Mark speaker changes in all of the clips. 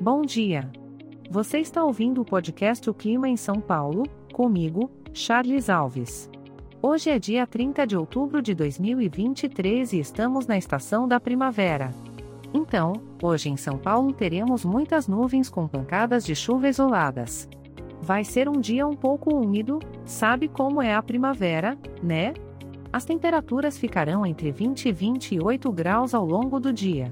Speaker 1: Bom dia. Você está ouvindo o podcast O Clima em São Paulo, comigo, Charles Alves. Hoje é dia 30 de outubro de 2023 e estamos na estação da primavera. Então, hoje em São Paulo teremos muitas nuvens com pancadas de chuva isoladas. Vai ser um dia um pouco úmido, sabe como é a primavera, né? As temperaturas ficarão entre 20 e 28 graus ao longo do dia.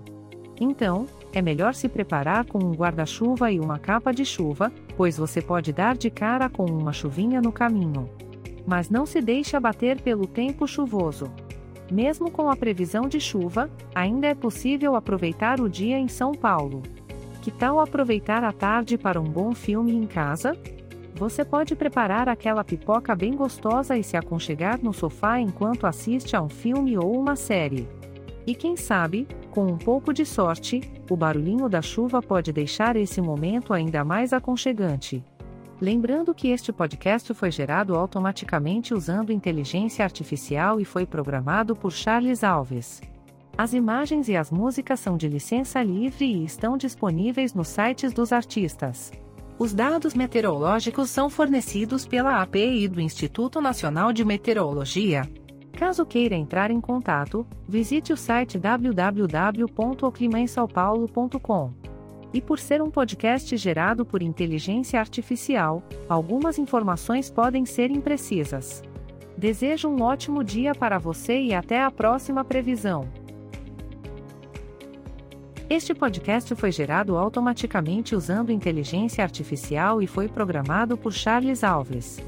Speaker 1: Então, é melhor se preparar com um guarda-chuva e uma capa de chuva, pois você pode dar de cara com uma chuvinha no caminho. Mas não se deixe abater pelo tempo chuvoso. Mesmo com a previsão de chuva, ainda é possível aproveitar o dia em São Paulo. Que tal aproveitar a tarde para um bom filme em casa? Você pode preparar aquela pipoca bem gostosa e se aconchegar no sofá enquanto assiste a um filme ou uma série. E quem sabe, com um pouco de sorte, o barulhinho da chuva pode deixar esse momento ainda mais aconchegante. Lembrando que este podcast foi gerado automaticamente usando inteligência artificial e foi programado por Charles Alves. As imagens e as músicas são de licença livre e estão disponíveis nos sites dos artistas. Os dados meteorológicos são fornecidos pela API do Instituto Nacional de Meteorologia. Caso queira entrar em contato, visite o site www.oclimainsaopaulo.com. E por ser um podcast gerado por inteligência artificial, algumas informações podem ser imprecisas. Desejo um ótimo dia para você e até a próxima previsão. Este podcast foi gerado automaticamente usando inteligência artificial e foi programado por Charles Alves.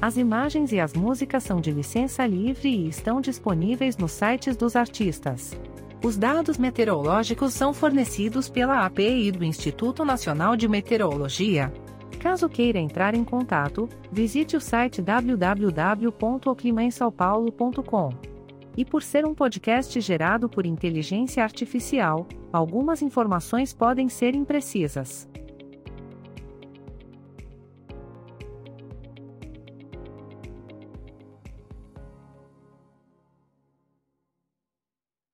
Speaker 1: As imagens e as músicas são de licença livre e estão disponíveis nos sites dos artistas. Os dados meteorológicos são fornecidos pela API do Instituto Nacional de Meteorologia. Caso queira entrar em contato, visite o site www.oclimainsaopaulo.com e por ser um podcast gerado por inteligência artificial, algumas informações podem ser imprecisas.